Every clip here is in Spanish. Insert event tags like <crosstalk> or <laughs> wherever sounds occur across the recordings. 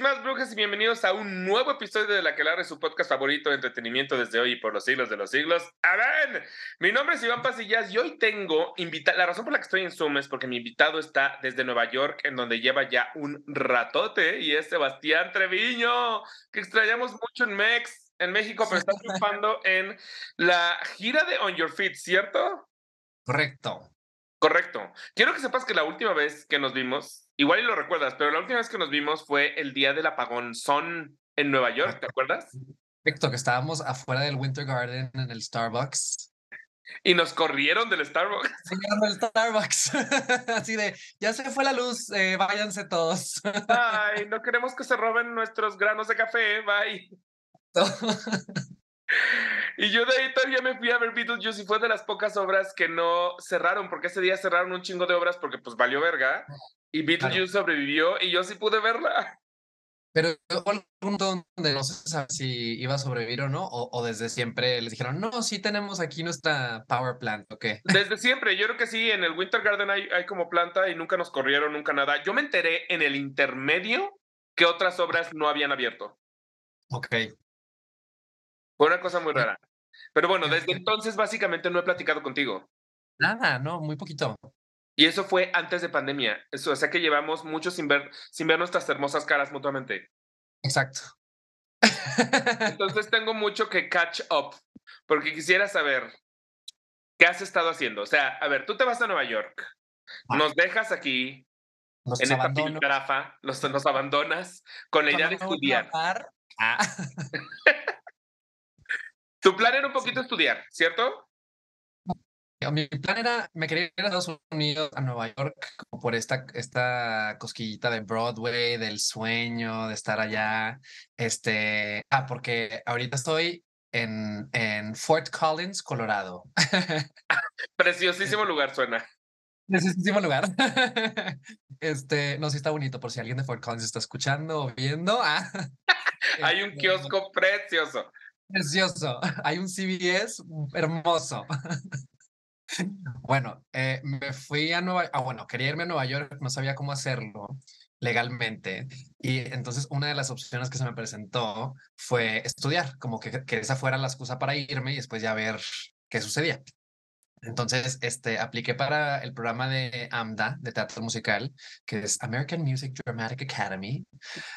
más brujas y bienvenidos a un nuevo episodio de La que Larre, su podcast favorito de entretenimiento desde hoy y por los siglos de los siglos. ¡Amen! Mi nombre es Iván Pasillas y hoy tengo invitado, la razón por la que estoy en Zoom es porque mi invitado está desde Nueva York, en donde lleva ya un ratote, y es Sebastián Treviño, que extrañamos mucho en Mex, en México, pero está triunfando en la gira de On Your Feet, ¿cierto? Correcto. Correcto. Quiero que sepas que la última vez que nos vimos, igual y lo recuerdas, pero la última vez que nos vimos fue el día del apagón son en Nueva York, ¿te acuerdas? Correcto, que estábamos afuera del Winter Garden en el Starbucks. Y nos corrieron del Starbucks. del Starbucks. <laughs> Así de, ya se fue la luz, eh, váyanse todos. Ay, no queremos que se roben nuestros granos de café, bye. <laughs> Y yo de ahí todavía me fui a ver Beetlejuice y fue de las pocas obras que no cerraron, porque ese día cerraron un chingo de obras porque pues valió verga. Y Beetlejuice sobrevivió y yo sí pude verla. Pero hubo algún punto donde no se sabe si iba a sobrevivir o no, o, desde siempre les dijeron, no, sí tenemos aquí nuestra power plant, ¿o qué? Desde siempre, yo creo que sí, en el Winter Garden hay, hay como planta y nunca nos corrieron, nunca nada. Yo me enteré en el intermedio que otras obras no habían abierto. Ok. Fue una cosa muy rara. Pero bueno, desde entonces básicamente no he platicado contigo. Nada, no, muy poquito. Y eso fue antes de pandemia. Eso, o sea que llevamos mucho sin ver, sin ver nuestras hermosas caras mutuamente. Exacto. Entonces <laughs> tengo mucho que catch up, porque quisiera saber qué has estado haciendo. O sea, a ver, tú te vas a Nueva York, ah. nos dejas aquí en esta piltrafa, los, nos abandonas con la idea de estudiar. Ah. <laughs> Tu plan era un poquito estudiar, ¿cierto? Mi plan era, me quería ir a Estados Unidos, a Nueva York, por esta, esta cosquillita de Broadway, del sueño, de estar allá. Este, ah, porque ahorita estoy en, en Fort Collins, Colorado. <laughs> Preciosísimo lugar suena. Preciosísimo lugar. <laughs> Este, no, sí está bonito, por si alguien de Fort Collins está escuchando o viendo. Ah, <laughs> Hay un este, kiosco precioso. Precioso. <laughs> Hay un CBS hermoso. <laughs> Bueno, eh, me fui a Nueva Ah, bueno, quería irme a Nueva York, no sabía cómo hacerlo legalmente. Y entonces una de las opciones que se me presentó fue estudiar, como que, que esa fuera la excusa para irme y después ya ver qué sucedía. Entonces, este, apliqué para el programa de AMDA, de teatro musical, que es American Music Dramatic Academy.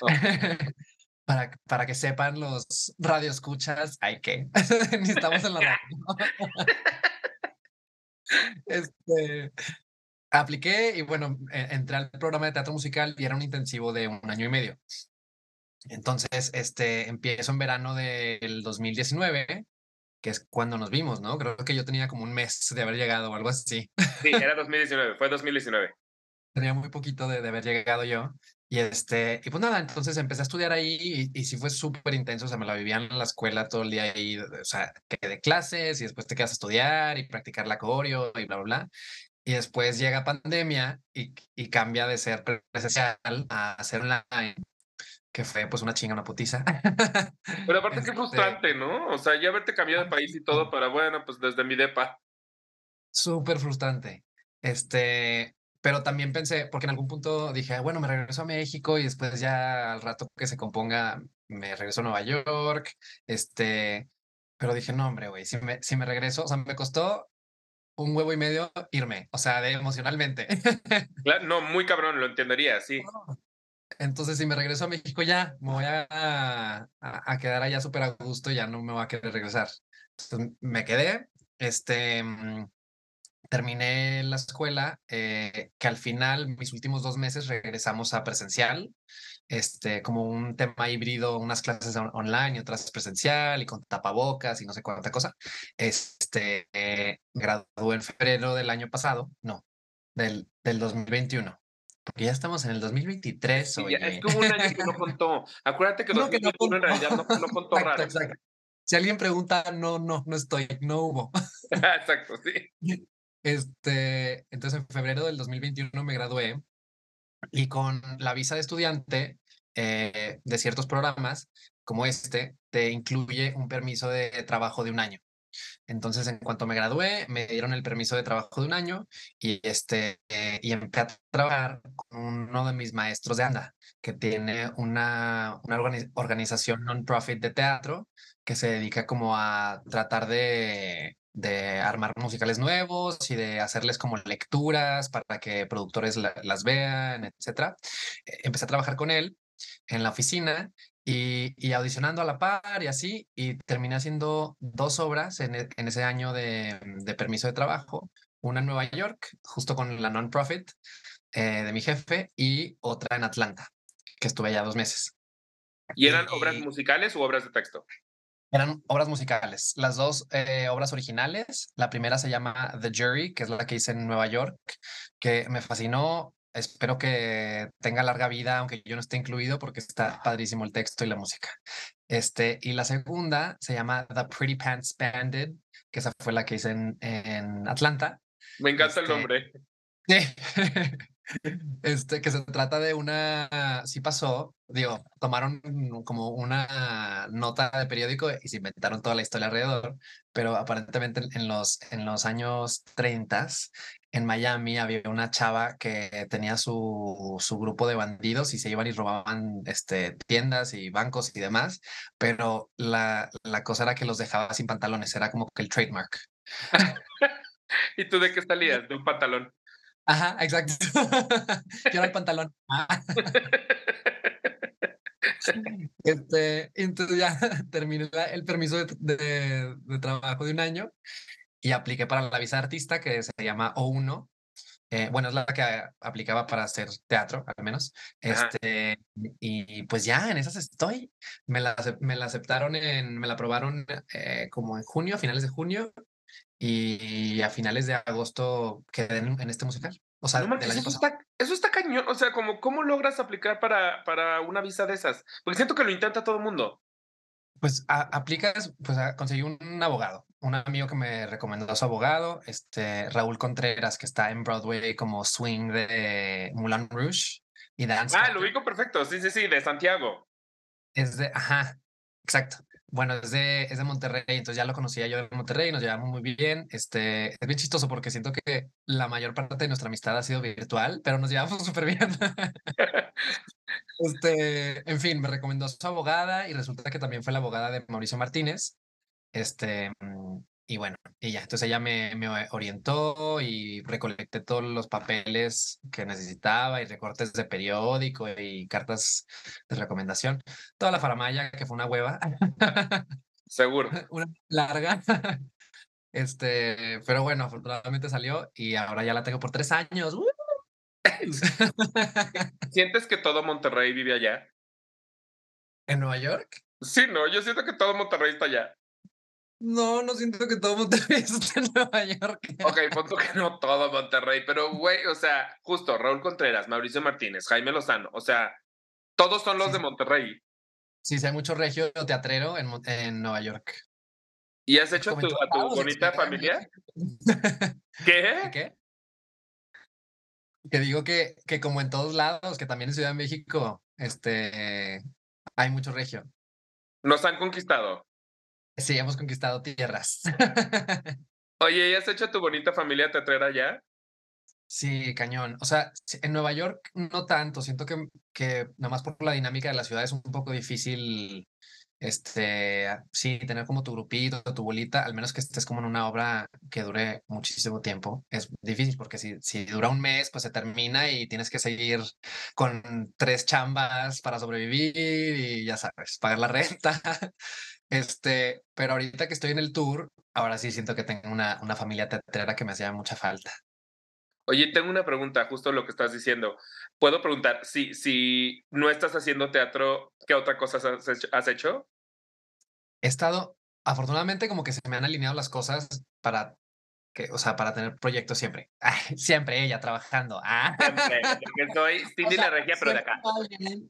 Oh. <laughs> para, para que sepan los radioescuchas, hay que. <laughs> Necesitamos en la radio. <laughs> este, apliqué y bueno, e, entré al programa de teatro musical y era un intensivo de un año y medio. Entonces, este, empiezo en verano del 2019, que es cuando nos vimos, ¿no? Creo que yo tenía como un mes de haber llegado o algo así. Sí, era 2019, fue 2019. Tenía muy poquito de, de haber llegado yo. Y este, y pues nada, entonces empecé a estudiar ahí y, y sí fue súper intenso, o sea, me la vivía en la escuela todo el día ahí, o sea, que de clases y después te quedas a estudiar y practicar la coreo y bla, bla, bla. Y después llega pandemia y, y cambia de ser presencial a ser online, que fue pues una chinga, una putiza. <laughs> Pero aparte qué este frustrante, ¿no? O sea, ya haberte cambiado de país y todo para, bueno, pues desde mi depa. Súper frustrante. Este, pero también pensé, porque en algún punto dije, bueno, me regreso a México y después ya al rato que se componga, me regreso a Nueva York, este, pero dije, no, hombre, güey, si me, si me regreso, o sea, me costó un huevo y medio irme, o sea, de emocionalmente. <laughs> no, muy cabrón, lo entendería, sí. Entonces, si me regreso a México ya, me voy a, a, a quedar allá súper a gusto ya no me voy a querer regresar. Entonces, me quedé, este, mm, terminé la escuela, eh, que al final, mis últimos dos meses, regresamos a presencial, este, como un tema híbrido, unas clases online y otras presencial y con tapabocas y no sé cuánta cosa. Este, eh, gradué en febrero del año pasado, no, del, del 2021. Porque ya estamos en el 2023. Sí, es como un año que no <laughs> contó. Acuérdate que, 2021 en realidad no, no <laughs> contó raro. Si alguien pregunta, no, no, no estoy, no hubo. <laughs> exacto, sí. Este, entonces en febrero del 2021 me gradué y con la visa de estudiante eh, de ciertos programas como este, te incluye un permiso de trabajo de un año. Entonces, en cuanto me gradué, me dieron el permiso de trabajo de un año y, este, eh, y empecé a trabajar con uno de mis maestros de ANDA, que tiene una, una organización non-profit de teatro que se dedica como a tratar de, de armar musicales nuevos y de hacerles como lecturas para que productores las vean, etcétera. Eh, empecé a trabajar con él en la oficina y, audicionando a la par y así, y terminé haciendo dos obras en, e, ese año de, permiso de trabajo, una en Nueva York, justo con la non-profit eh, de mi jefe, y otra en Atlanta, que estuve allá dos meses. ¿Y eran obras musicales u obras de texto? Eran obras musicales, las dos eh, obras originales. La primera se llama The Jury, que es la que hice en Nueva York, que me fascinó. Espero que tenga larga vida, aunque yo no esté incluido, porque está padrísimo el texto y la música. Este, y la segunda se llama The Pretty Pants Banded, que esa fue la que hice en, en Atlanta. Me encanta el este, nombre. Sí. <laughs> Este, que se trata de una, sí pasó, digo, tomaron como una nota de periódico y se inventaron toda la historia alrededor, pero aparentemente en los, en los años 30 en Miami había una chava que tenía su, su grupo de bandidos y se iban y robaban este, tiendas y bancos y demás, pero la, la cosa era que los dejaba sin pantalones, era como que el trademark. <laughs> ¿Y tú de qué <laughs> salías? De un pantalón. Ajá, exacto. <laughs> Quiero el pantalón. Ah. <laughs> Este, entonces ya <laughs> terminé el permiso de, trabajo de un año y apliqué para la visa de artista que se llama O1. Eh, bueno, es la que aplicaba para hacer teatro, al menos. Este, y pues ya, en esas estoy. Me la, me la aceptaron, en, me la aprobaron eh, como en junio, a finales de junio, y a finales de agosto quedé en, este musical. O sea, eso, está, eso, está, cañón. O sea, como, ¿cómo logras aplicar para, para una visa de esas? Porque siento que lo intenta todo el mundo. Pues aplicas, pues conseguí un abogado, un amigo que me recomendó a su abogado, este Raúl Contreras, que está en Broadway como swing de Moulin Rouge y Dance. Ah, lo ubico perfecto, sí, sí, sí, de Santiago. Es de, ajá, exacto. Bueno, es de, es de Monterrey, entonces ya lo conocía yo de Monterrey, nos llevamos muy bien. Este, es bien chistoso porque siento que la mayor parte de nuestra amistad ha sido virtual, pero nos llevamos <laughs> súper bien. este, en fin, me recomendó su abogada y resulta que también fue la abogada de Mauricio Martínez. Este, mm, y bueno, y ya, entonces ella me, me, orientó y recolecté todos los papeles que necesitaba y recortes de periódico y cartas de recomendación. Toda la faramaya, que fue una hueva. <laughs> Seguro. Una larga. <laughs> Este, pero bueno, afortunadamente salió y ahora ya la tengo por tres años. <laughs> ¿Sientes que todo Monterrey vive allá? ¿En Nueva York? Sí, no, yo siento que todo Monterrey está allá. No, no siento que todo Monterrey <laughs> esté en Nueva York. Ok, punto que no todo Monterrey, pero güey, o sea, justo Raúl Contreras, Mauricio Martínez, Jaime Lozano, o sea, todos son los de Monterrey. Sí, sí, hay mucho regio teatrero en, en Nueva York. ¿Y has hecho tu, a tu bonita familia? <laughs> ¿Qué? ¿Qué? Que digo que, que como en todos lados, que también en Ciudad de México, este, hay mucho regio. Nos han conquistado. Sí, hemos conquistado tierras. <laughs> Oye, ¿y has hecho tu bonita familia teatrera ya? Sí, cañón. O sea, en Nueva York no tanto. Siento que, que nada más por la dinámica de la ciudad es un poco difícil, este, sí, tener como tu grupito, tu bolita, al menos que estés como en una obra que dure muchísimo tiempo. Es difícil porque si, si dura un mes, pues se termina y tienes que seguir con tres chambas para sobrevivir y ya sabes, pagar la renta. <laughs> Este, pero ahorita que estoy en el tour, ahora sí siento que tengo una, una familia teatrera que me hacía mucha falta. Oye, tengo una pregunta, justo lo que estás diciendo. Puedo preguntar, si, si no estás haciendo teatro, ¿qué otra cosa has hecho? He estado, afortunadamente, como que se me han alineado las cosas para o sea, para tener proyectos siempre. <laughs> siempre ella trabajando. Ah. Siempre, porque soy <laughs> Cindy la regia, pero de acá.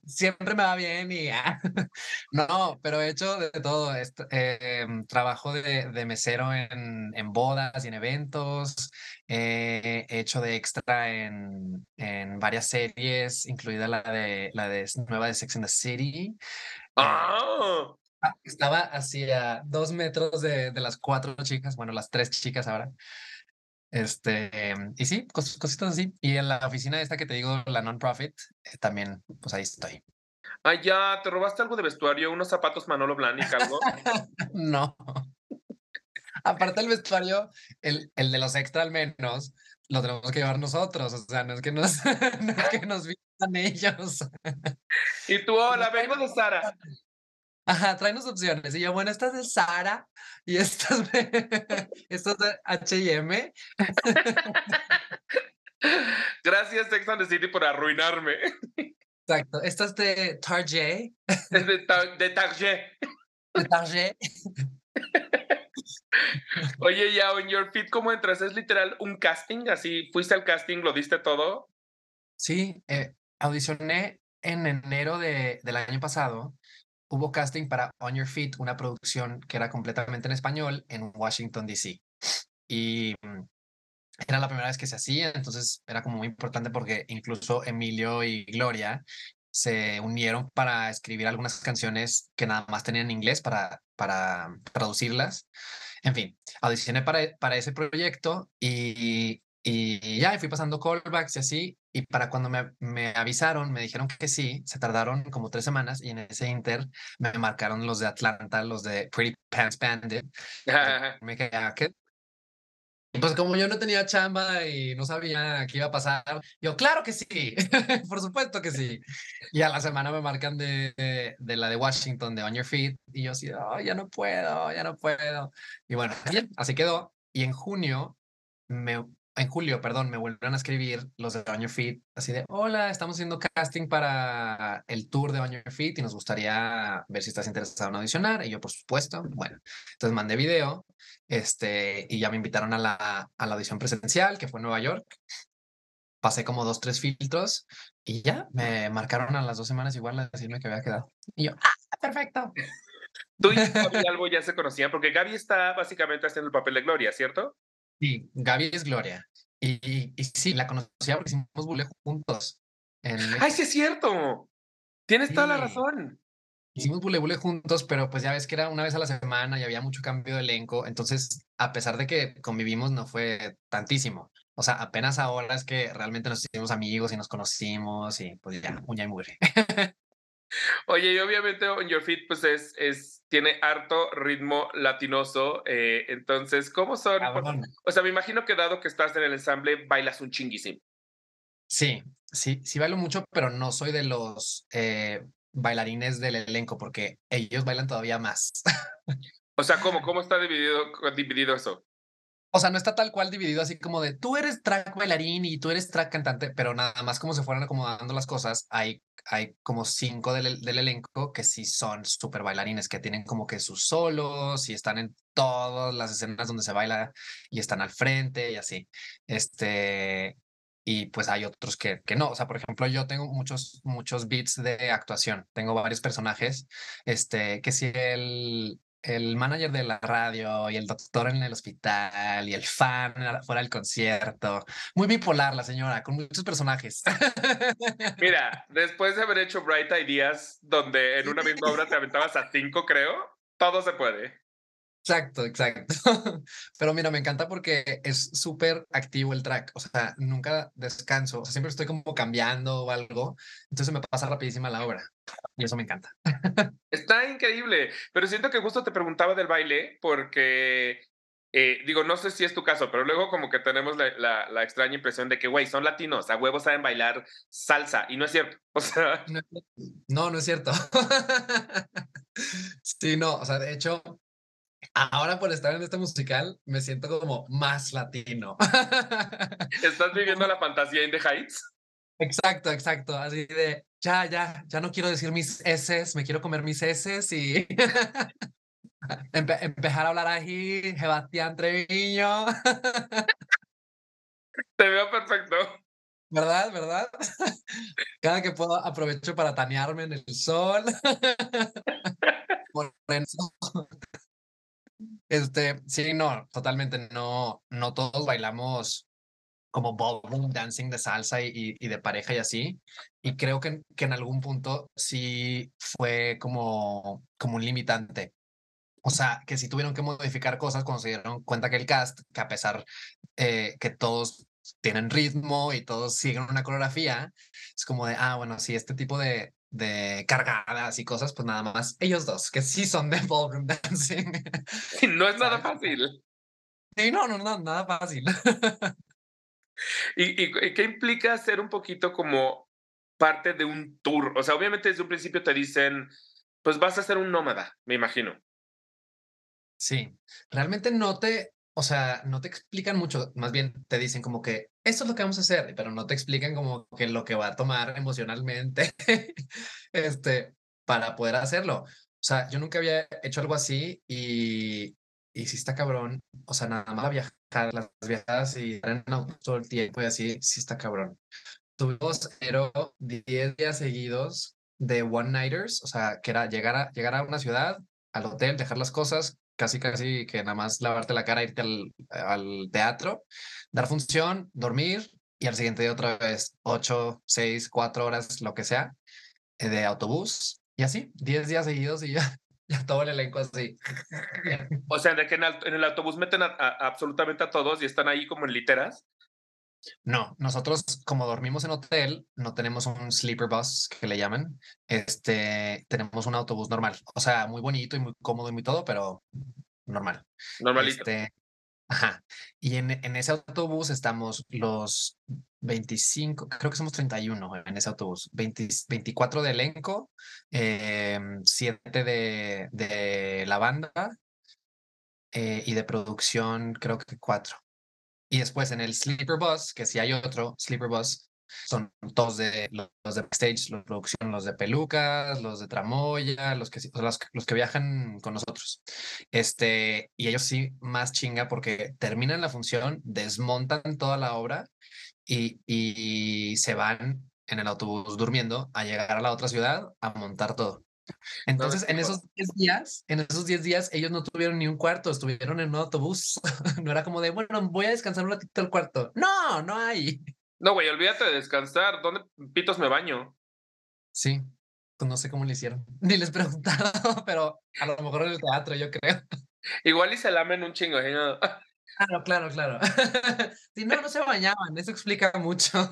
siempre me va bien y ah. <laughs> no, pero he hecho de todo. Eh, trabajo de, de mesero en, en, bodas y en eventos. he hecho de extra en, en varias series, incluida la de la de nueva de Sex and the City. ¡Ah! Ah, estaba así a dos metros de, de las cuatro chicas, bueno, las tres chicas ahora. Este, y sí, cos- cositas así. Y en la oficina esta que te digo, la non-profit, eh, también, pues ahí estoy. Ah, ya, ¿te robaste algo de vestuario? ¿Unos zapatos Manolo Blahnik, algo? <laughs> No. Aparte el vestuario, el, el de los extra al menos, lo tenemos que llevar nosotros. O sea, no es que nos, <laughs> no es que nos vistan ellos. Y tú, hola, vengo de Sara. Ajá, tráenos opciones. Y yo, bueno, esta es de Sara y esta es de, <laughs> esta es de H&M. <laughs> Gracias, Sex and the City, por arruinarme. <laughs> Exacto. Esta es de Target. Es de, Ta- de Target. De Target. Oye, ya, en Your Feet, ¿cómo entras? ¿Es literal un casting? Así, ¿fuiste al casting, lo diste todo? Sí, eh, audicioné en enero de, del año pasado. Hubo casting para On Your Feet, una producción que era completamente en español en Washington, D.C. Y mm, era la primera vez que se hacía, entonces era como muy importante porque incluso Emilio y Gloria se unieron para escribir algunas canciones que nada más tenían en inglés para, para traducirlas. En fin, audicioné para, para ese proyecto y, y ya y fui pasando callbacks y así. Y para cuando me, me avisaron, me dijeron que sí, se tardaron como tres semanas y en ese inter me marcaron los de Atlanta, los de Pretty Pants Bandit. me quedé, "Ah, ¿qué? Pues como yo no tenía chamba y no sabía qué iba a pasar, yo, claro que sí, <laughs> por supuesto que sí. Y a la semana me marcan de, de, de la de Washington, de On Your Feet, y yo así, "Ay, ya no puedo, ya no puedo. Y bueno, así quedó. Y en junio, me, en julio, perdón, me vuelven a escribir los de Your Feet, así de, hola, estamos haciendo casting para el tour de Your Feet y nos gustaría ver si estás interesado en audicionar. Y yo, por supuesto, bueno, entonces mandé video este, y ya me invitaron a la, a la audición presencial, que fue en Nueva York. Pasé como dos, tres filtros y ya me marcaron a las dos semanas igual a decirme que había quedado. Y yo, ah, perfecto. Tú y Gaby algo ya se conocían, porque Gaby está básicamente haciendo el papel de Gloria, ¿cierto? Sí, Gaby es Gloria. Y, sí, la conocía porque hicimos bule juntos. En ¡Ay, sí es cierto! Tienes toda la razón. Hicimos bule bule juntos, pero pues ya ves que era una vez a la semana y había mucho cambio de elenco. Entonces, a pesar de que convivimos, no fue tantísimo. O sea, apenas ahora es que realmente nos hicimos amigos y nos conocimos y pues ya, uña y mugre. <laughs> Oye, y obviamente On Your Feet, pues es, es, tiene harto ritmo latinoso. eh, entonces, ¿cómo son? Cabrón. O sea, me imagino que dado que estás en el ensamble, bailas un chinguísimo. Sí, sí, sí bailo mucho, pero no soy de los eh, bailarines del elenco porque ellos bailan todavía más. O sea, ¿cómo, <laughs> cómo está dividido, dividido eso? O sea, no está tal cual dividido así como de tú eres track bailarín y tú eres track cantante, pero nada más como se fueron acomodando las cosas, hay, hay como cinco del, del elenco que sí son súper bailarines, que tienen como que sus solos y están en todas las escenas donde se baila y están al frente y así. Este, y pues hay otros que, que no. O sea, por ejemplo, yo tengo muchos, muchos beats de actuación. Tengo varios personajes. Este, que si el, el manager de la radio y el doctor en el hospital y el fan fuera del concierto. Muy bipolar la señora, con muchos personajes. <laughs> Mira, después de haber hecho Bright Ideas, donde en una misma obra te aventabas a cinco, creo, todo se puede. Exacto, exacto. <laughs> Pero mira, me encanta porque es súper activo el track. O sea, nunca descanso. O sea, siempre estoy como cambiando o algo. Entonces me pasa rapidísima la obra. Y eso me encanta. Está increíble, pero siento que justo te preguntaba del baile porque, eh, digo, no sé si es tu caso, pero luego como que tenemos la, la- la extraña impresión de que, güey, son latinos, a huevos saben bailar salsa, y no es cierto. <laughs> O sea, No, no, no es cierto. <laughs> Sí, no, o sea, de hecho, ahora por estar en este musical me siento como más latino. ¿estás viviendo <laughs> la fantasía in the Heights? Exacto, exacto. Así de, ya, ya, ya no quiero decir mis S, me quiero comer mis S y <laughs> empe- empezar a hablar ahí, Sebastián Treviño, <laughs> Te veo perfecto. ¿verdad? ¿Verdad? <laughs> Cada que puedo aprovecho para tanearme en el sol. Por eso. Este, sí, no, totalmente no, no todos bailamos como ballroom dancing de salsa y, y, de pareja y así. Y creo que, que en algún punto sí fue como, como un limitante. O sea, que si tuvieron que modificar cosas cuando se dieron cuenta que el cast, que a pesar eh, que todos tienen ritmo y todos siguen una coreografía, es como de, ah, bueno, sí, este tipo de, de cargadas y cosas, pues nada más ellos dos, que sí son de ballroom <laughs> dancing. <laughs> no es nada fácil. Sí, no, no, no, nada fácil. <laughs> ¿Y, ¿Y, qué implica ser un poquito como parte de un tour? O sea, obviamente desde un principio te dicen, pues vas a ser un nómada, me imagino. Sí, realmente no te, o sea, no te explican mucho, más bien te dicen como que esto es lo que vamos a hacer, pero no te explican como que lo que va a tomar emocionalmente <laughs> este, para poder hacerlo. O sea, yo nunca había hecho algo así y, y sí está cabrón. O sea, nada más viajar, las viajadas y estar en auto todo el tiempo y así, sí está cabrón. Tuvimos pero 10 días seguidos de one-nighters, o sea, que era llegar a, llegar a una ciudad, al hotel, dejar las cosas, casi casi que nada más lavarte la cara, irte al, al teatro, dar función, dormir y al siguiente día otra vez ocho, seis, cuatro horas, lo que sea, eh, de autobús y así, diez días seguidos y ya, <laughs> todo el elenco así. O sea, de que en el, autobús meten absolutamente a todos y están ahí como en literas. No, nosotros como dormimos en hotel, no tenemos un sleeper bus que le llaman. Este, tenemos un autobús normal. O sea, muy bonito y muy cómodo y muy todo, pero normal. Normalito. Este, ajá. Y en, en, ese autobús estamos los 25, creo que somos 31 en ese autobús. 24 de elenco, eh, 7 de, de la banda eh, y de producción, creo que 4. Y después en el Sleeper Bus, que si hay otro Sleeper Bus, son todos de los de backstage, los de producción, los de pelucas, los de tramoya, los que, los, los, que viajan con nosotros. Este, y ellos sí más chinga porque terminan la función, desmontan toda la obra y, y se van en el autobús durmiendo a llegar a la otra ciudad a montar todo. Entonces, en esos 10 días, en esos 10 días, ellos no tuvieron ni un cuarto, estuvieron en un autobús. <laughs> no era como de, bueno, voy a descansar un ratito el cuarto. No, no hay. No, güey, olvídate de descansar. ¿Dónde pitos me baño? Sí, pues no sé cómo le hicieron. <laughs> Ni les preguntaron, pero a lo mejor en el teatro, yo creo. Igual y se lamen un chingo. ¿no? Claro, claro, claro. <laughs> si no, no se bañaban, eso explica mucho.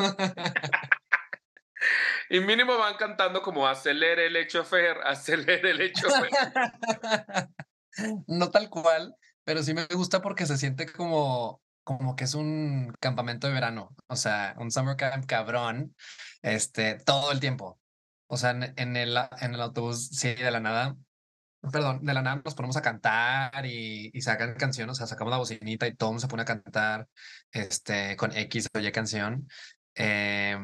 Y mínimo van cantando como acelere el hecho Fer, <laughs> acelere el hecho Fer. <laughs> no tal cual, pero sí me gusta porque se siente como, como que es un campamento de verano, o sea, un summer camp cabrón, este, todo el tiempo. O sea, en, el, en el autobús, sí, de la nada, perdón, de la nada nos ponemos a cantar y, y sacan canciones, o sea, sacamos la bocinita y todo se pone a cantar este, con X o Y canción. Eh,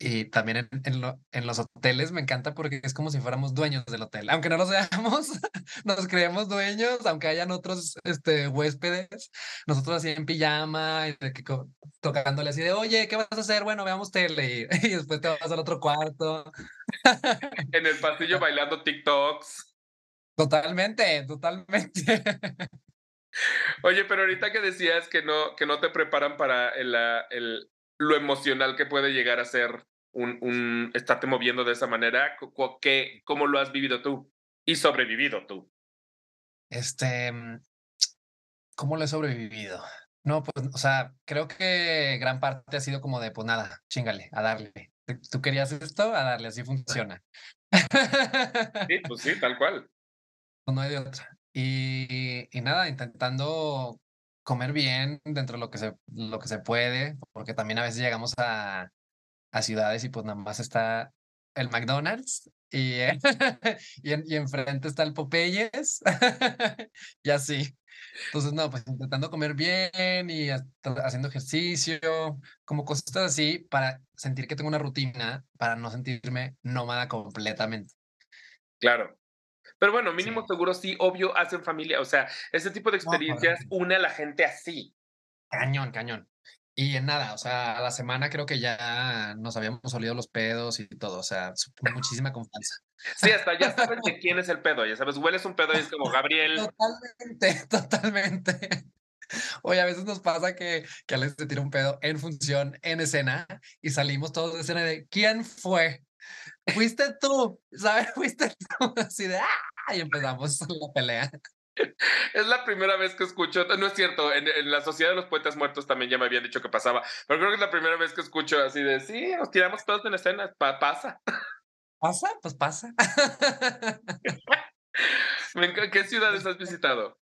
y también en, en, los hoteles me encanta porque es como si fuéramos dueños del hotel. Aunque no lo seamos, <laughs> nos creemos dueños, aunque hayan otros este, huéspedes. Nosotros así en pijama, y tocándole así de, oye, ¿qué vas a hacer? Bueno, veamos tele. <laughs> Y, después te vas al otro cuarto. en el pasillo bailando TikToks. Totalmente, totalmente. <laughs> Oye, pero ahorita que decías que no, que no te preparan para el, el, lo emocional que puede llegar a ser un, un estarte moviendo de esa manera, ¿qué, ¿cómo lo has vivido tú y sobrevivido tú? Este, mm, ¿cómo lo he sobrevivido? No, pues, o sea, creo que gran parte ha sido como de, pues nada, chingale, a darle. Tú querías esto, a darle, así funciona. Sí, pues sí, <laughs> tal cual. No hay de otra. Y, y nada, intentando comer bien dentro de lo que se, lo que se puede, porque también a veces llegamos a, a ciudades y pues nada más está el McDonald's y, <laughs> y, y, enfrente está el Popeyes <laughs> y así. Entonces, no, pues intentando comer bien y haciendo ejercicio, como cosas así para sentir que tengo una rutina, para no sentirme nómada completamente. Claro. Pero bueno, mínimo seguro sí, obvio, hacen familia. O sea, ese tipo de experiencias une a la gente así. Cañón, cañón. Y en nada, o sea, a la semana creo que ya nos habíamos olido los pedos y todo, o sea, <laughs> muchísima confianza. Sí, hasta ya sabes de quién es el pedo, ya sabes, hueles un pedo y es como Gabriel. Totalmente, totalmente. Oye, a veces nos pasa que, que Alex se tira un pedo en función, en escena, y salimos todos de escena de ¿quién fue? Fuiste tú, ¿sabes? <laughs> Fuiste tú, así de ¡ah! <laughs> Y empezamos <laughs> la pelea. Es la primera vez que escucho, no es cierto, en, en, la Sociedad de los Poetas Muertos también ya me habían dicho que pasaba, pero creo que es la primera vez que escucho así de, sí, nos tiramos todos en escena, pa pasa. ¿Pasa? Pues pasa. <laughs> ¿Qué ciudades has visitado?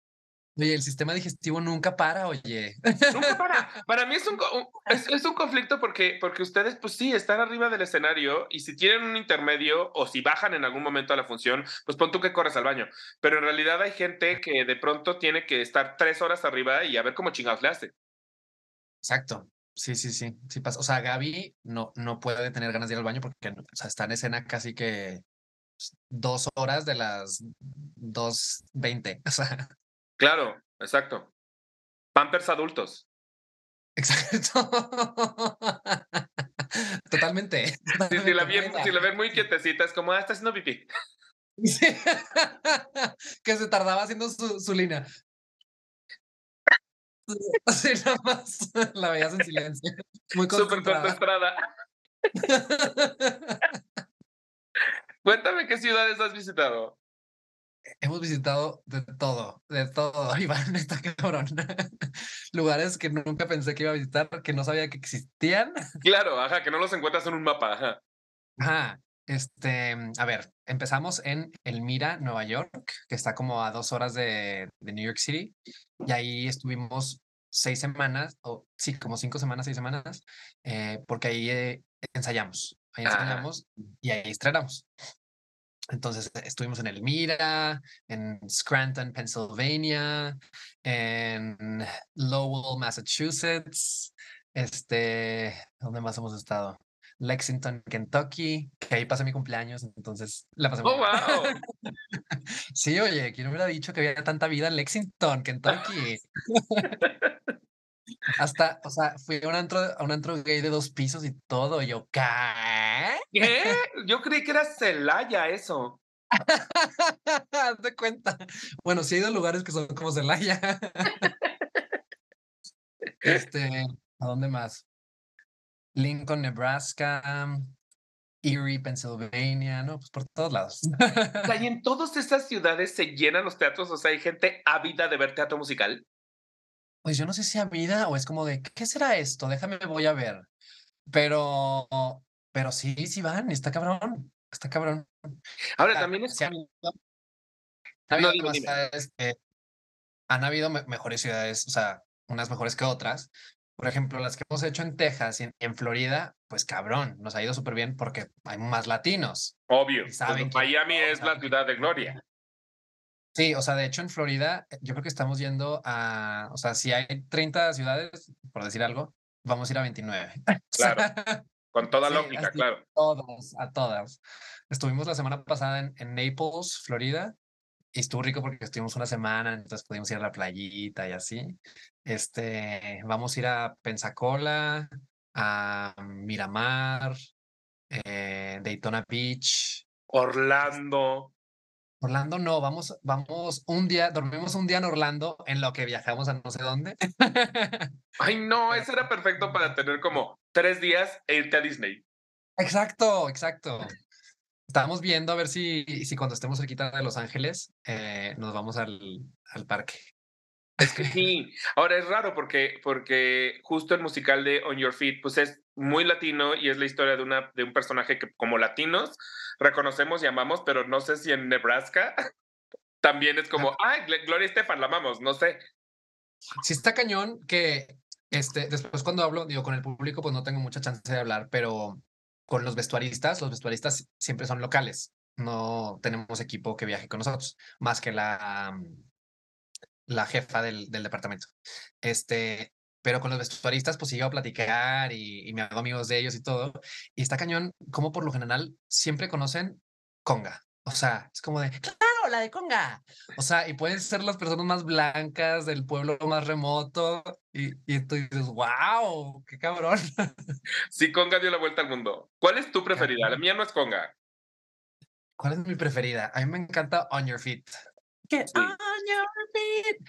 Oye, el sistema digestivo nunca para, oye. Nunca para. <laughs> Para mí es un, es, es, un conflicto porque, porque ustedes, pues sí, están arriba del escenario y si tienen un intermedio o si bajan en algún momento a la función, pues pon tú que corres al baño. Pero en realidad hay gente que de pronto tiene que estar tres horas arriba y a ver cómo chingados le hace. Exacto. Sí, sí, sí. sí pasa. O sea, Gaby no, no puede tener ganas de ir al baño porque o sea, está en escena casi que dos horas de las dos veinte. <laughs> O sea. Claro, exacto. Pampers adultos. Exacto. <laughs> Totalmente. Si, la ven, si, la ven, muy quietecita, es como, ah, está haciendo pipí. Sí. <laughs> que se tardaba haciendo su, su línea. <laughs> Así nada más la veías en silencio. Muy concentrada. Súper concentrada. Cuéntame qué ciudades has visitado hemos visitado de todo, de todo, <laughs> Iván, está cabrón. <laughs> Lugares que nunca pensé que iba a visitar, que no sabía que existían. <laughs> Claro, ajá, que no los encuentras en un mapa, ajá. Ajá, este, a ver, empezamos en Elmira, Nueva York, que está como a dos horas de, de New York City, y ahí estuvimos seis semanas, o sí, como cinco semanas, seis semanas, eh, porque ahí eh, ensayamos, ahí ensayamos y ahí estrenamos. Entonces estuvimos en Elmira, en Scranton, Pennsylvania, en Lowell, Massachusetts, este, ¿dónde más hemos estado? Lexington, Kentucky, que ahí pasé mi cumpleaños, entonces la pasé ¡Oh, wow! <laughs> sí, oye, ¿quién hubiera dicho que había tanta vida en Lexington, Kentucky? <laughs> <laughs> Hasta, o sea, fui a un antro, a un antro gay de dos pisos y todo, y yo, ¿qué? ¿Qué? Yo creí que era Celaya eso. <laughs> Hazte cuenta. Bueno, sí he ido a lugares que son como Celaya. <laughs> este, ¿a dónde más? Lincoln, Nebraska, Erie, Pennsylvania, no, pues por todos lados. O sea, y en <laughs> todas estas ciudades se llenan los teatros, o sea, hay gente ávida de ver teatro musical. Pues yo no sé si a vida o es como de, ¿qué será esto? Déjame, voy a ver. Pero pero sí, sí van, está cabrón, está cabrón. Ahora, también es... han, habido que han habido mejores ciudades, o sea, unas mejores que otras. Por ejemplo, las que hemos hecho en Texas y en, Florida, pues cabrón, nos ha ido súper bien porque hay más latinos. Obvio. Saben Miami es la ciudad de gloria. Sí, o sea, de hecho en Florida eh, yo creo que estamos yendo a, o sea, si hay 30 ciudades, por decir algo, vamos a ir a 29. <laughs> Claro. Con toda lógica, claro. Todas, a todas. Estuvimos la semana pasada en, en, Naples, Florida, y estuvo rico porque estuvimos una semana, entonces pudimos ir a la playita y así. Este, vamos a ir a Pensacola, a Miramar, eh, Daytona Beach. Orlando. Orlando no, vamos, vamos un día, dormimos un día en Orlando en lo que viajamos a no sé dónde. <laughs> Ay, no, eso era perfecto para tener como tres días e irte a Disney. Exacto, exacto. <laughs> Estamos viendo a ver si, si cuando estemos cerquita de Los Ángeles eh, nos vamos al, al parque. Es que sí. Ahora es raro porque, porque justo el musical de On Your Feet, pues es muy latino y es la historia de, una, de un personaje que como latinos reconocemos y amamos, pero no sé si en Nebraska <laughs> también es como, ay, Gloria Estefan, la amamos, no sé. Sí está cañón que este, después cuando hablo, digo, con el público, pues no tengo mucha chance de hablar, pero con los vestuaristas, los vestuaristas siempre son locales. No tenemos equipo que viaje con nosotros, más que la, la jefa del, del departamento. Este, pero con los vestuaristas pues sigo a platicar y, y, me hago amigos de ellos y todo. Y está cañón, como por lo general siempre conocen Conga. O sea, es como de, claro, la de Conga. O sea, y pueden ser las personas más blancas del pueblo más remoto. Y, y tú dices, wow, qué cabrón. <laughs> Sí, Conga dio la vuelta al mundo. ¿Cuál es tu preferida? La mía no es Conga. ¿Cuál es mi preferida? A mí me encanta On Your Feet. Que,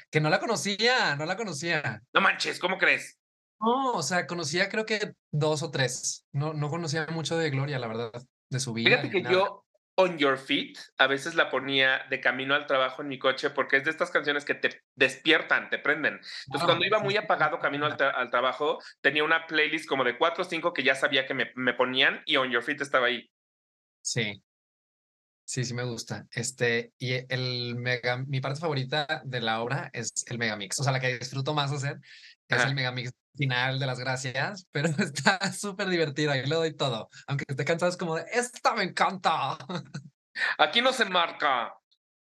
que no la conocía, no la conocía. No manches, ¿cómo crees? No, o sea, conocía creo que dos o tres. No, no conocía mucho de Gloria, la verdad, de su vida. Fíjate que yo, On Your Feet, a veces la ponía de camino al trabajo en mi coche porque es de estas canciones que te despiertan, te prenden. Entonces, cuando iba muy apagado camino al, trabajo, tenía una playlist como de cuatro o cinco que ya sabía que me, me ponían y On Your Feet estaba ahí. Sí, Sí, sí me gusta. Este, y el mega, mi parte favorita de la obra es el megamix. O sea, la que disfruto más hacer es el megamix final de las gracias, <laughs> pero está súper divertida y le doy todo. Aunque esté cansado, es como de, esta me encanta. Aquí no se marca.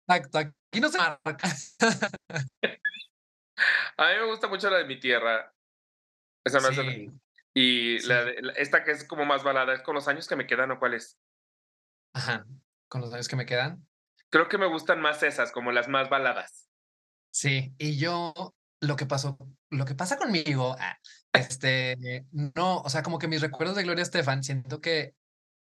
Exacto, aquí no se marca. <laughs> A mí me gusta mucho la de mi tierra. Esa me Y la esta que es como más balada, ¿es con los años que me quedan o cuál es? Ajá con los años que me quedan. Creo que me gustan más esas, como las más baladas. Sí, y yo lo que pasó, lo que pasa conmigo, ah, este, no, o sea, como que mis recuerdos de Gloria Estefan, siento que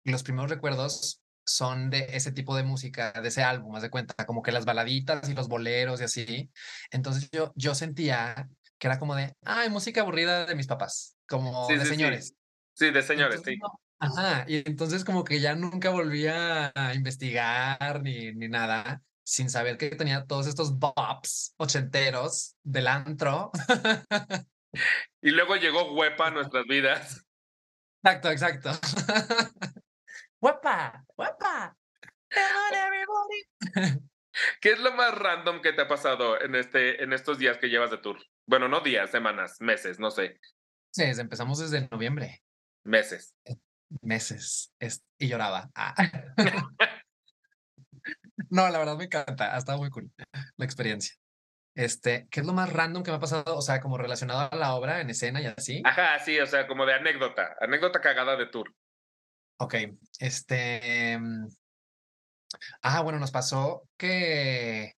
los primeros recuerdos son de ese tipo de música, de ese álbum, más de cuenta, como que las baladitas y los boleros y así. Entonces yo, yo sentía que era como de, ay, música aburrida de mis papás, como de señores. Sí. de señores, sí. Ajá, y entonces como que ya nunca volví a investigar ni, ni nada, sin saber que tenía todos estos bops ochenteros del antro. <laughs> Y luego llegó Huepa a nuestras vidas. Exacto, exacto. <laughs> Huepa, Huepa. <laughs> ¿Qué es lo más random que te ha pasado en, este, en estos días que llevas de tour? Bueno, no días, semanas, meses, no sé. Sí, empezamos desde noviembre. Meses. Meses y lloraba. Ah. <laughs> <laughs> no, la verdad me encanta, ha estado muy cool la experiencia. Este, ¿qué es lo más random que me ha pasado? O sea, como relacionado a la obra en escena y así. Ajá, sí, o sea, como de anécdota, anécdota cagada de tour. Ok, este. Mm, ah, bueno, nos pasó que.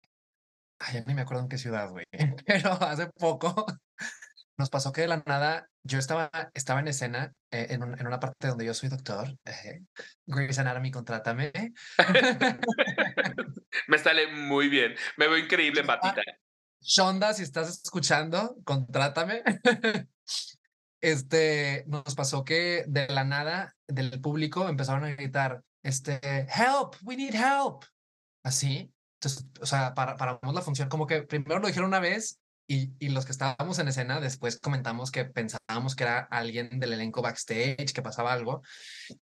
Ay, ya ni me acuerdo en qué ciudad, güey. <laughs> Pero hace poco nos pasó que de la nada yo estaba, estaba en escena eh, en, en, una parte donde yo soy doctor. Eh, Grey's Anatomy, contrátame. <laughs> Me sale muy bien. Me veo increíble en batita. Shonda, si estás escuchando, contrátame. <laughs> este, nos pasó que de la nada del público empezaron a gritar, este, help, we need help. Así. Entonces, o sea, para, paramos la función, como que primero lo dijeron una vez y, y, los que estábamos en escena después comentamos que pensábamos que era alguien del elenco backstage, que pasaba algo.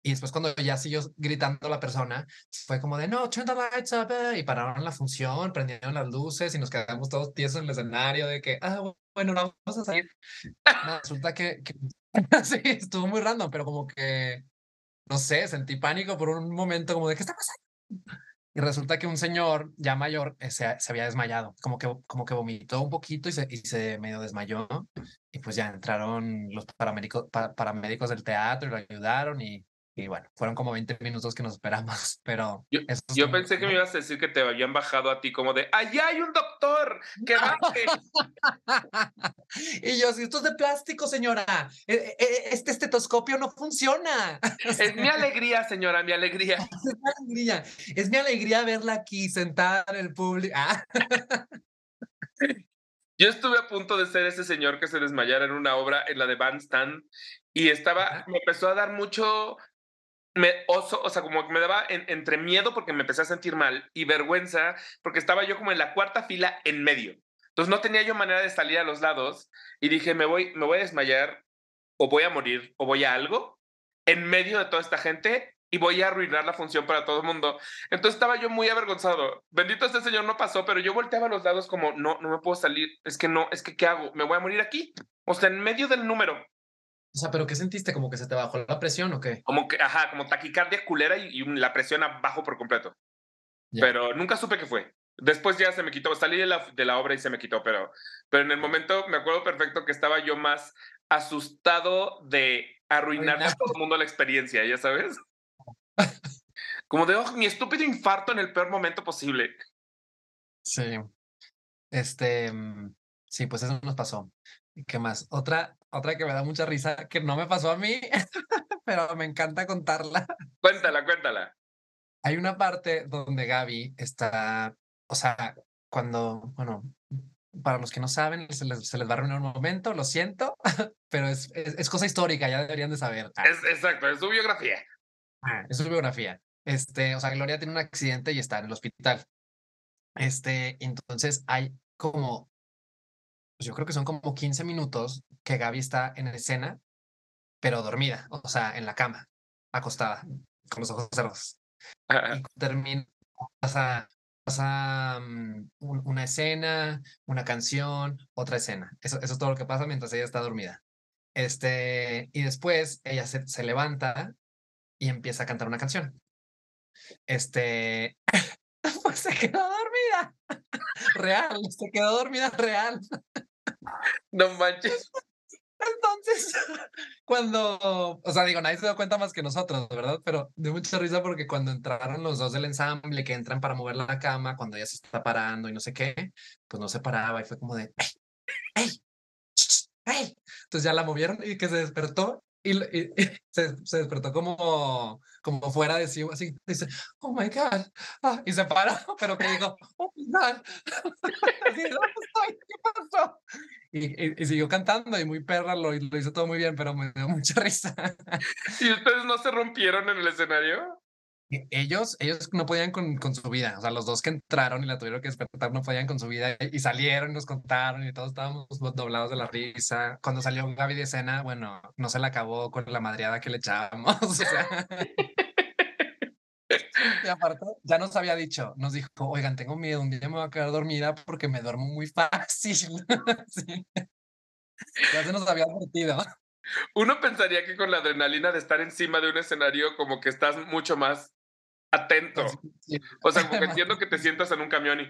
Y después cuando ya siguió gritando la persona, fue como de, no, turn the lights up. Eh", y pararon la función, prendieron las luces y nos quedamos todos tiesos en el escenario de que, ah, bueno, no vamos a salir. resulta que, que <laughs> sí, estuvo muy random, pero como que, no sé, sentí pánico por un momento como de, ¿qué está pasando? Y resulta que un señor ya mayor eh, se, se, había desmayado, como que, como que vomitó un poquito y se, y se medio desmayó. Y pues ya entraron los paramédicos, paramédicos del teatro y lo ayudaron y y bueno, fueron como 20 minutos que nos esperamos, <laughs> pero... Yo, pensé que me ibas a decir que te habían bajado a ti como de, allá hay un doctor, que <laughs> baje. y yo, si esto es de plástico, señora, e, e, e, este estetoscopio no funciona. <laughs> es mi alegría, señora, mi alegría. es mi alegría, es mi alegría verla aquí sentada en el público. Ah. Yo estuve a punto de ser ese señor que se desmayara en una obra, en la de Bandstand, y estaba, me empezó a dar mucho me o sea, como me daba entre miedo porque me empecé a sentir mal y vergüenza porque estaba yo como en la cuarta fila en medio. Entonces no tenía yo manera de salir a los lados y dije, me voy, me voy a desmayar o voy a morir o voy a algo en medio de toda esta gente y voy a arruinar la función para todo el mundo. Entonces estaba yo muy avergonzado. Bendito este señor no pasó, pero yo volteaba a los lados como, no, no me puedo salir. Es que no, es que, ¿qué hago? ¿Me voy a morir aquí? O sea, en medio del número. O sea, ¿pero qué sentiste? ¿Como que se te bajó la presión o qué? Como que, ajá, como taquicardia culera y, la presión abajo por completo. Pero nunca supe qué fue. Después ya se me quitó, salí de la, de la obra y se me quitó, pero, pero en el momento me acuerdo perfecto que estaba yo más asustado de arruinar a todo el mundo la experiencia, ya sabes. Como de, oh, mi estúpido infarto en el peor momento posible. Sí. Este, mm, sí, pues eso nos pasó. ¿Qué más? Otra, otra que me da mucha risa, que no me pasó a mí, <laughs> pero me encanta contarla. Cuéntala, cuéntala. Hay una parte donde Gaby está, o sea, cuando, bueno, para los que no saben, se les, se les va a reunir un momento, lo siento, <laughs> pero es, es, es cosa histórica, ya deberían de saber. Ah, Es, exacto, es su biografía. ah, es su biografía. Este, o sea, Gloria tiene un accidente y está en el hospital. Este, entonces hay como, pues yo creo que son como 15 minutos que Gaby está en escena, pero dormida, o sea, en la cama, acostada, con los ojos cerrados. y <laughs> termina, pasa, pasa un- una escena, una canción, otra escena. Eso, eso es todo lo que pasa mientras ella está dormida. Este, y después ella se, se levanta y empieza a cantar una canción. Este, <laughs> pues se quedó dormida. <laughs> Real, se quedó dormida real. No manches. Entonces, <laughs> cuando, o sea, digo, nadie se dio cuenta más que nosotros, ¿verdad? Pero de mucha risa porque cuando entraron los dos del ensamble que entran para mover la cama, cuando ella se está parando y no sé qué, pues no se paraba y fue como de, ¡Ey! ¡Ey! ¡Ey! Entonces ya la movieron y que se despertó y, <laughs> se, se despertó como, como fuera de sí, así, dice, oh my God, ah, y se paró, <laughs> pero que dijo, oh my God, ¿dónde estoy? ¿Qué pasó? Y, y- siguió cantando y muy perra, lo, lo hizo todo muy bien, pero me dio <laughs> mucha risa. ¿Y ustedes no se rompieron en el escenario? E- Ellos, ellos no podían con, con su vida, o sea, los dos que entraron y la tuvieron que despertar no podían con su vida y salieron y nos contaron y todos estábamos do- doblados de la risa. Cuando salió Gaby de escena, bueno, no se la acabó con la madreada que le echamos, <laughs> o sea. <laughs> Y aparte, ya nos había dicho, nos dijo, oigan, tengo miedo, un día me voy a quedar dormida porque me duermo muy fácil. <laughs> Sí. Ya se nos había advertido. Uno pensaría que con la adrenalina de estar encima de un escenario, como que estás mucho más atento. Sí. O sea, como que <laughs> entiendo que te sientas en un camión y.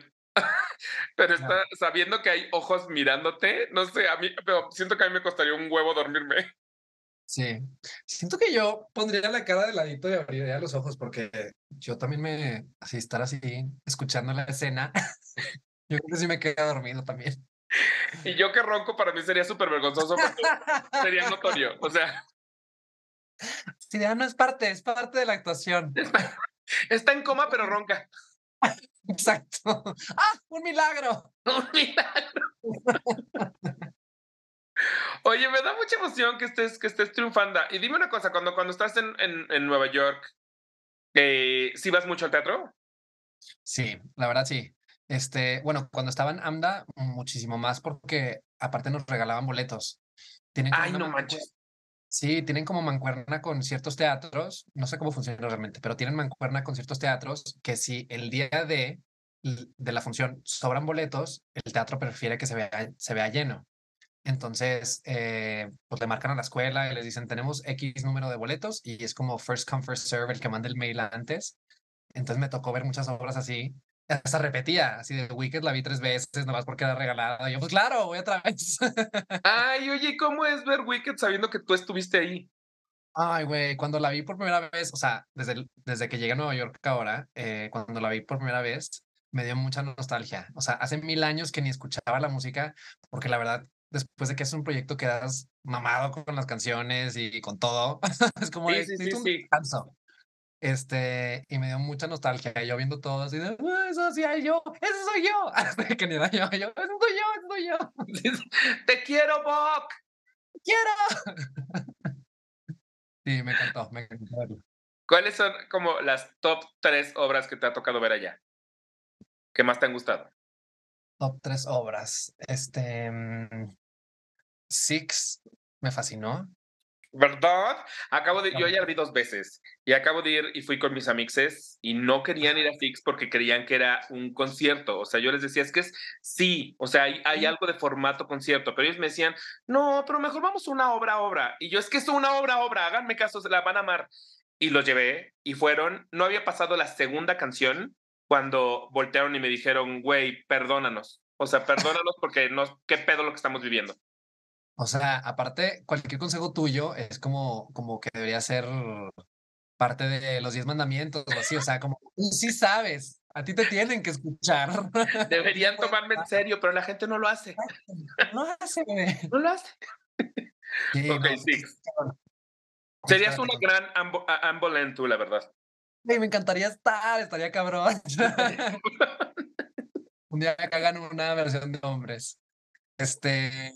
Pero está sabiendo que hay ojos mirándote, no sé, a mí, pero siento que a mí me costaría un huevo dormirme. Sí, siento que yo pondría la cara de ladito y abriría los ojos porque yo también me, así estar así, escuchando la escena, <laughs> yo creo que sí me queda dormido también. Y yo que ronco para mí sería súper vergonzoso porque sería notorio. O sea, Sí, ya no es parte, es parte de la actuación. está en coma pero ronca. <laughs> Exacto. ¡Ah! ¡Un milagro! <laughs> Un milagro. Oye, me da mucha emoción que estés, que estés triunfando. Y dime una cosa, cuando, cuando estás en, en, en Nueva York, eh, ¿sí vas mucho al teatro? Sí, la verdad sí. Este, bueno, cuando estaba en AMDA, muchísimo más porque aparte nos regalaban boletos. Tienen Ay, no manches. Sí, tienen como mancuerna con ciertos teatros, no sé cómo funciona realmente, pero tienen mancuerna con ciertos teatros que si el día de, de la función sobran boletos, el teatro prefiere que se vea, se vea lleno. Entonces, eh, pues le marcan a la escuela y les dicen, tenemos X número de boletos y es como first come, first serve el que manda el mail antes. Entonces me tocó ver muchas obras así. Hasta repetía, así de Wicked la vi tres veces, nomás porque era regalada. Yo, pues claro, voy otra vez. <laughs> Ay, oye, ¿cómo es ver Wicked sabiendo que tú estuviste ahí? Ay, güey, cuando la vi por primera vez, o sea, desde, el- desde que llegué a Nueva York ahora, eh, cuando la vi por primera vez, me dio mucha nostalgia. O sea, hace mil años que ni escuchaba la música, porque la verdad, después de que es un proyecto quedas mamado con las canciones y con todo, <laughs> es como Sí, sí, sí, un descanso. Este, y me dio mucha nostalgia, yo viendo todo así de, "Ah, eso sí, ay, yo, ese soy yo, hasta <laughs> que ni era yo, yo, ese soy yo, ese soy yo, <laughs> ¡Te quiero, Bob! quiero. Sí, me encantó, me encantó. ¿Cuáles son como las top tres obras que te ha tocado ver allá? ¿Qué más te han gustado? Top tres obras. Este. mm, Six me fascinó. ¿Verdad? Acabo de, yo ya la vi dos veces y acabo de ir y fui con mis amixes y no querían ir a Fix porque creían que era un concierto. O sea, yo les decía, es que es sí, o sea, hay, algo de formato concierto, pero ellos me decían, no, pero mejor vamos una obra a obra. Y yo, es que es una obra a obra, háganme caso, se la van a amar. Y los llevé y fueron, no había pasado la segunda canción cuando voltearon y me dijeron, güey, perdónanos. O sea, perdónanos porque no, qué pedo lo que estamos viviendo. O sea, aparte, cualquier consejo tuyo es como, como que debería ser parte de los diez mandamientos o así. O sea, como tú sí sabes, a ti te tienen que escuchar. <laughs> Deberían tomarme en serio, pero la gente no lo hace. No hace, güey. <laughs> No lo hace. Sí, Ok, no, cabrón. Serías una gran ambo, a- Ambolen tú, la verdad. Me encantaría estar, estaría cabrón. <laughs> Un día que hagan una versión de hombres. Este,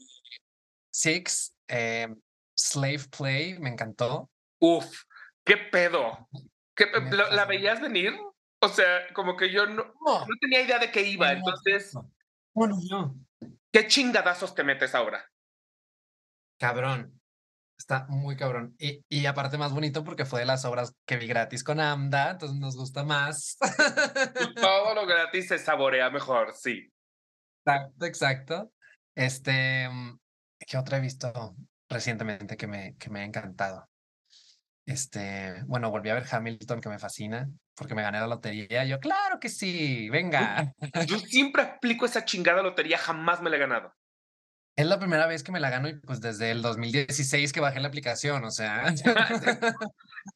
Six, eh, Slave Play, me encantó. Uf, qué pedo. ¿Qué pe- Me ¿La, veías venir? O sea, como que yo no, No, no tenía idea de qué iba. no, Entonces, no. Bueno, no. ¿qué chingadazos te metes ahora? Cabrón. Está muy cabrón. Y, y aparte más bonito porque fue de las obras que vi gratis con AMDA, entonces nos gusta más. <laughs> Todo lo gratis se saborea mejor, sí. Exacto, exacto. Este, mm, ¿qué otra he visto recientemente que me, que me ha encantado? Este, bueno, volví a ver Hamilton, que me fascina, porque me gané la lotería. Yo, claro que sí, venga. Yo siempre aplico esa chingada lotería, jamás me la he ganado. Es la primera vez que me la gano y pues desde el 2016 que bajé la aplicación, o sea. <laughs>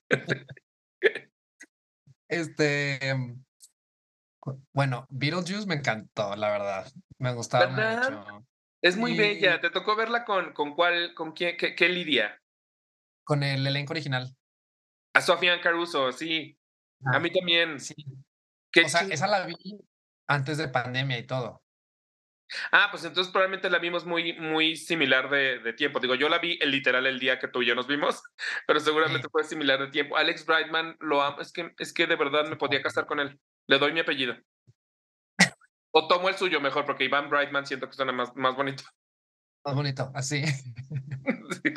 <laughs> Este, mm, cu- bueno, Beetlejuice me encantó, la verdad. Me gustaba ¿Verdad? mucho. Es muy bella. ¿Te tocó verla con, con cuál, con quién, qué, qué Lidia? Con el elenco original. A Sofía Caruso, sí. A Ah, mí también. Sí. Qué O sea, esa la vi antes de pandemia y todo. Ah, pues entonces probablemente la vimos muy, muy similar de, de tiempo. Digo, yo la vi el literal el día que tú y yo nos vimos, <laughs> pero seguramente fue similar de tiempo. Alex Brightman lo amo, es que, es que de verdad me podía casar con él. Le doy mi apellido. O tomo el suyo mejor, porque Iván Brightman siento que suena más, más bonito. Más bonito, así. <laughs> Sí.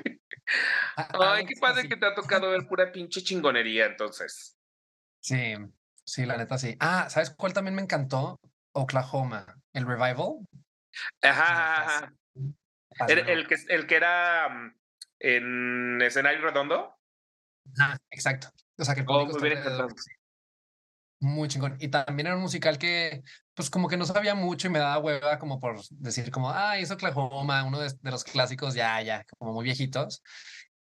A- Ay, qué padre que te ha tocado ver pura pinche chingonería, entonces. Sí, sí, la neta sí. Ah, ¿sabes cuál también me encantó? Oklahoma, el revival. Ajá. El, el que, el que era mm, en escenario redondo. Ajá, exacto. O sea, que el Oh. Muy chingón. Y también era un musical que, pues, como que no sabía mucho y me daba hueva como por decir como, ay, es Oklahoma, uno de, de los clásicos ya, ya, como muy viejitos.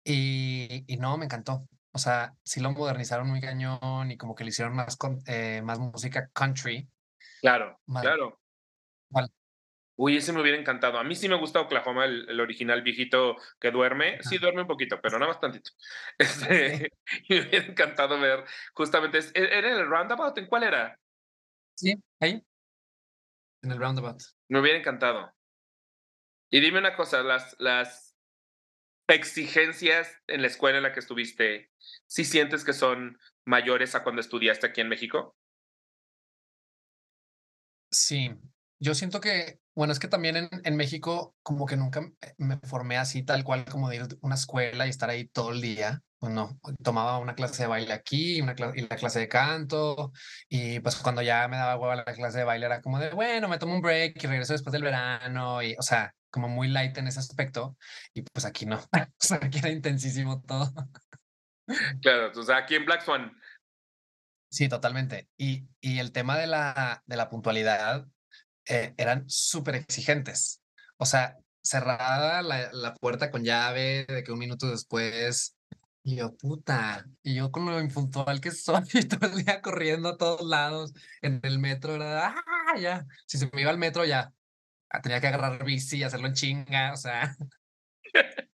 Y, y no, me encantó. O sea, sí lo modernizaron muy cañón y como que le hicieron más, con- eh, más música country. Claro, Más- claro. Uy, ese me hubiera encantado. A mí sí me gusta Oklahoma, el, el original viejito que duerme. Sí, duerme un poquito, pero nada más tantito. <laughs> Este, <laughs> me hubiera encantado ver justamente. ¿e-, ¿Era en el Roundabout? ¿En cuál era? Sí, ahí, en el roundabout. Me hubiera encantado. Y dime una cosa, las, las exigencias en la escuela en la que estuviste, ¿sí sientes que son mayores a cuando estudiaste aquí en México? Sí, yo siento que, bueno, es que también en, en México como que nunca m- me formé así tal cual como de ir a una escuela y estar ahí todo el día. Pues no, tomaba una clase de baile aquí, una y la clase de canto, y pues cuando ya me daba hueva la clase de baile era como de, bueno, me tomo un break y regreso después del verano, y o sea, como muy light en ese aspecto, y pues aquí no, <laughs> o sea, aquí era intensísimo todo. Claro, o sea, aquí en Black Swan. Sí, totalmente. Y, y el tema de la, de la puntualidad eh, eran súper exigentes. O sea, cerrada la, la puerta con llave de que un minuto después, y yo, puta, y yo con lo impuntual que soy, <laughs> todo el día corriendo a todos lados, en el metro, era, ah, ya, si se me iba al metro ya, ah, tenía que agarrar bici y hacerlo en chinga, o sea, <laughs>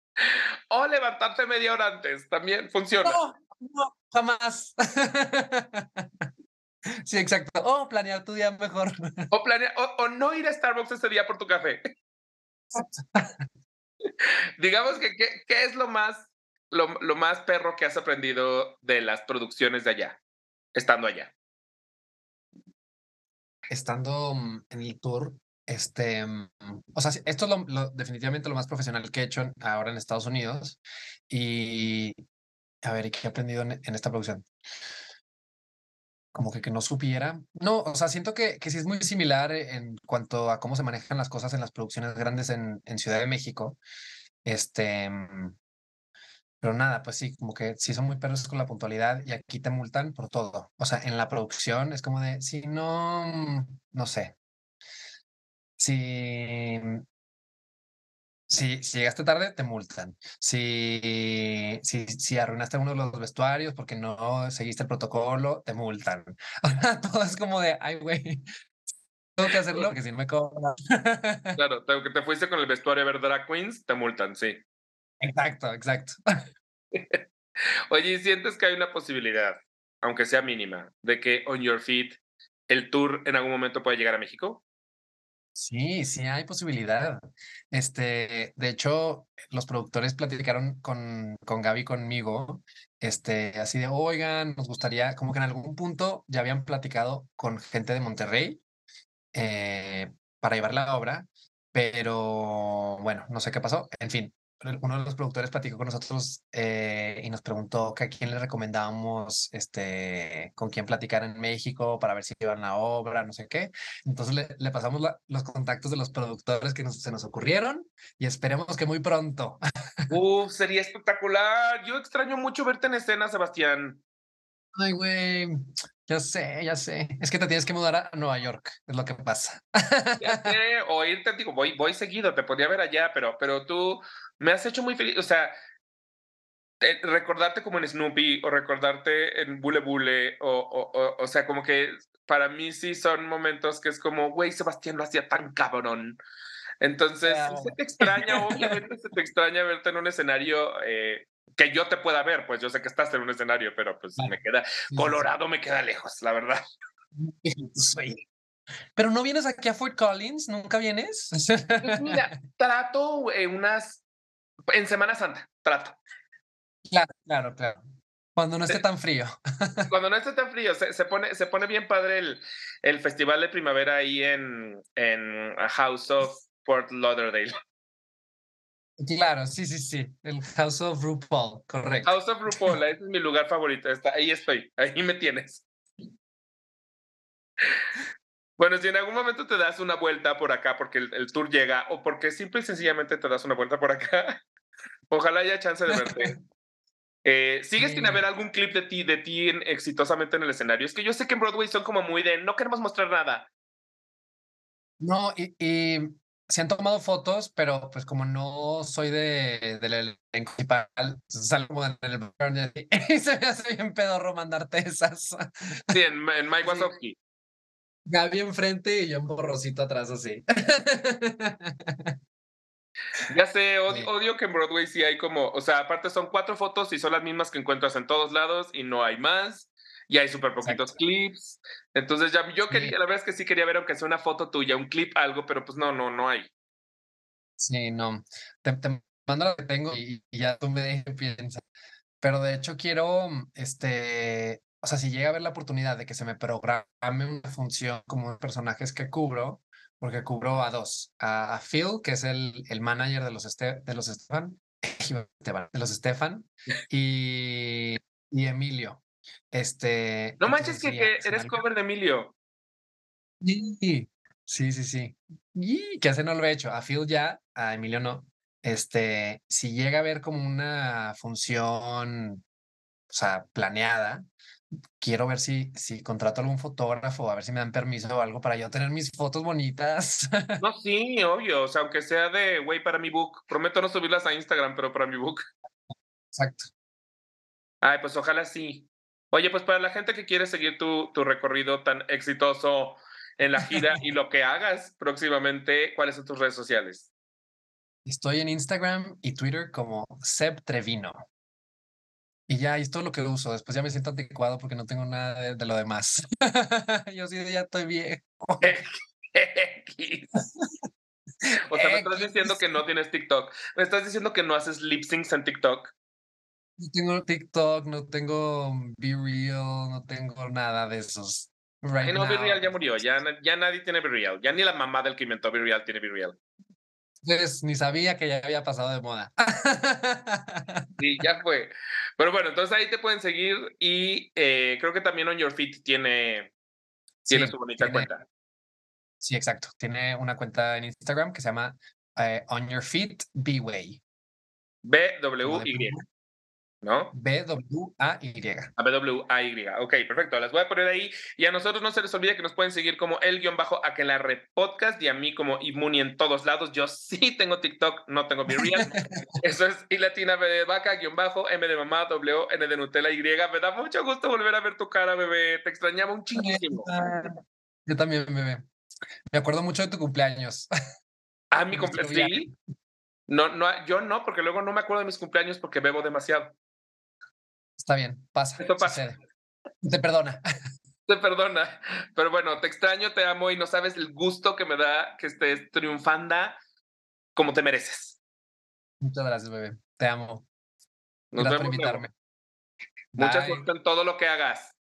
O levantarte media hora antes, también funciona. no, no, jamás. <laughs> Sí, exacto. Oh, planear tu día mejor. <laughs> O, planea- o, o no ir a Starbucks ese día por tu café. <laughs> Digamos que, ¿qué, es lo más, lo, lo más perro que has aprendido de las producciones de allá, estando allá? estando mm, en el tour, este, mm, o sea, esto es lo, lo- definitivamente lo más profesional que he hecho ahora en Estados Unidos. Y a ver, ¿y qué he aprendido en, en esta producción? Como que, que no supiera. No, o sea, siento que, que sí es muy similar en cuanto a cómo se manejan las cosas en las producciones grandes en, en Ciudad de México. Este, mm, pero nada, pues sí, como que sí son muy perros con la puntualidad y aquí te multan por todo. O sea, en la producción es como de, si no, mm, no sé, si, mm, si, si llegaste tarde, te multan. Si, si, si arruinaste uno de los vestuarios porque no seguiste el protocolo, te multan. <laughs> Todo es como de, ay, güey, tengo que hacerlo porque si no me cobran. <laughs> Claro, te, que te fuiste con el vestuario a ver drag queens, te multan, sí. Exacto, exacto. <laughs> Oye, ¿y sientes que hay una posibilidad, aunque sea mínima, de que On Your Feet, el tour en algún momento pueda llegar a México? Sí, sí hay posibilidad. Este, de hecho, los productores platicaron con, con Gaby conmigo, este, así de, oigan, nos gustaría, como que en algún punto ya habían platicado con gente de Monterrey eh, para llevar la obra, pero bueno, no sé qué pasó. En fin, uno de los productores platicó con nosotros eh, y nos preguntó que a quién le recomendábamos, este, con quién platicar en México para ver si iban a obra, no sé qué. Entonces le, le pasamos los contactos de los productores que nos, se nos ocurrieron y esperemos que muy pronto. <laughs> Uf, sería espectacular. Yo extraño mucho verte en escena, Sebastián. Ay, güey, ya sé, ya sé. Es que te tienes que mudar a Nueva York, es lo que pasa. Ya sé, <laughs> o irte, digo, voy, voy seguido, te podría ver allá, pero, pero tú me has hecho muy feliz. O sea, eh, recordarte como en Snoopy o recordarte en Bule Bule, o, o, o, o sea, como que para mí sí son momentos que es como, güey, Sebastián lo hacía tan cabrón. Entonces, Claro. se te extraña, obviamente se te extraña verte en un escenario eh, que yo te pueda ver, pues yo sé que estás en un escenario, pero pues me queda. Colorado me queda lejos, la verdad. Pero no vienes aquí a Fort Collins, ¿nunca vienes? Pues mira, trato eh, unas, en Semana Santa, trato. Claro, claro, claro. Cuando no esté tan frío. Cuando no esté tan frío, se, se pone, se pone bien padre el, el festival de primavera ahí en, en House of Fort Lauderdale. Claro, sí, sí, sí. El House of RuPaul, correcto. House of RuPaul, ese es mi lugar favorito. Está, ahí estoy, ahí me tienes. Bueno, si en algún momento te das una vuelta por acá porque el, el tour llega o porque simple y sencillamente te das una vuelta por acá, <laughs> ojalá haya chance de verte. <laughs> Eh, ¿Sigues sin haber algún clip de ti, de ti en- exitosamente en el escenario? Es que yo sé que en Broadway son como muy de no queremos mostrar nada. No, y, y se han tomado fotos, pero pues como no soy de, del elenco principal, salgo como en el <laughs> y se me hace bien pedorro mandarte esas. Sí, en, en Mike. <laughs> Wazowski. Gaby enfrente y yo en borrosito atrás así. <laughs> Ya sé, odio, odio que en Broadway sí hay como, o sea, aparte son cuatro fotos y son las mismas que encuentras en todos lados y no hay más. Y hay súper poquitos Exacto. clips. Entonces ya yo Sí. quería, la verdad es que sí quería ver aunque sea una foto tuya, un clip, algo, pero pues no, no, no hay. Sí, no. Te, te mando lo que tengo y, y ya tú me piensas. Pero de hecho quiero, este, o sea, si llega a haber la oportunidad de que se me programe una función como personajes que cubro, porque cubro a dos, a, a Phil, que es el, el manager de los, este, de los Estefan, <laughs> de los Estefan, <laughs> y, y Emilio. Este, No manches que, que eres cover de Emilio. Sí, sí, sí, sí. Y que hace no lo he hecho. A Phil ya, a Emilio no. Este, si llega a haber como una función, o sea, planeada, quiero ver si, si contrato algún fotógrafo, a ver si me dan permiso o algo para yo tener mis fotos bonitas. No, <laughs> sí, obvio. O sea, aunque sea de, güey, para mi book. Prometo no subirlas a Instagram, pero para mi book. Exacto. Ay, pues ojalá sí. Oye, pues para la gente que quiere seguir tu, tu recorrido tan exitoso en la gira y lo que hagas próximamente, ¿cuáles son tus redes sociales? Estoy en Instagram y Twitter como Seb Trevino. Y ya, y es todo lo que uso. Después ya me siento anticuado porque no tengo nada de, de lo demás. <laughs> Yo sí ya estoy. <laughs> X. O sea, me estás diciendo que no tienes TikTok. Me estás diciendo que no haces lip syncs en TikTok. No tengo TikTok, no tengo Be Real, no tengo nada de esos. Right Ay, no, Be. Real ya murió. Ya, ya nadie tiene Be Real. Ya ni la mamá del que inventó Be Real tiene Be Real. Pues, ni sabía que ya había pasado de moda. <laughs> Sí, ya fue. Pero bueno, entonces ahí te pueden seguir y eh, creo que también On Your Feet tiene, tiene Sí, su bonita tiene- cuenta. Sí, exacto. Tiene una cuenta en Instagram que se llama eh, On Your Feet B-Way. B-W-Y, ¿no? B-W-A-Y. A B-W-A-Y. Ok, perfecto. Las voy a poner ahí. Y a nosotros no se les olvide que nos pueden seguir como el guion bajo Aquelarre Podcast y a mí como Imuni en todos lados. Yo sí tengo TikTok, no tengo Be Real. <laughs> Eso es I latina B de vaca, guion bajo, M de mamá, W, N de Nutella, Y. Me da mucho gusto volver a ver tu cara, bebé. Te extrañaba un chinguísimo. Yo también, bebé. Me acuerdo mucho de tu cumpleaños. Ah, mi <laughs> cumpleaños. Sí. No, no, yo no, porque luego no me acuerdo de mis cumpleaños porque bebo demasiado. Está bien, pasa. Esto pasa. sucede. Te perdona. <laughs> te perdona. Pero bueno, te extraño, te amo y no sabes el gusto que me da que estés triunfando como te mereces. Muchas gracias, bebé. Te amo. Nos gracias por invitarme. Mucha suerte en todo lo que hagas.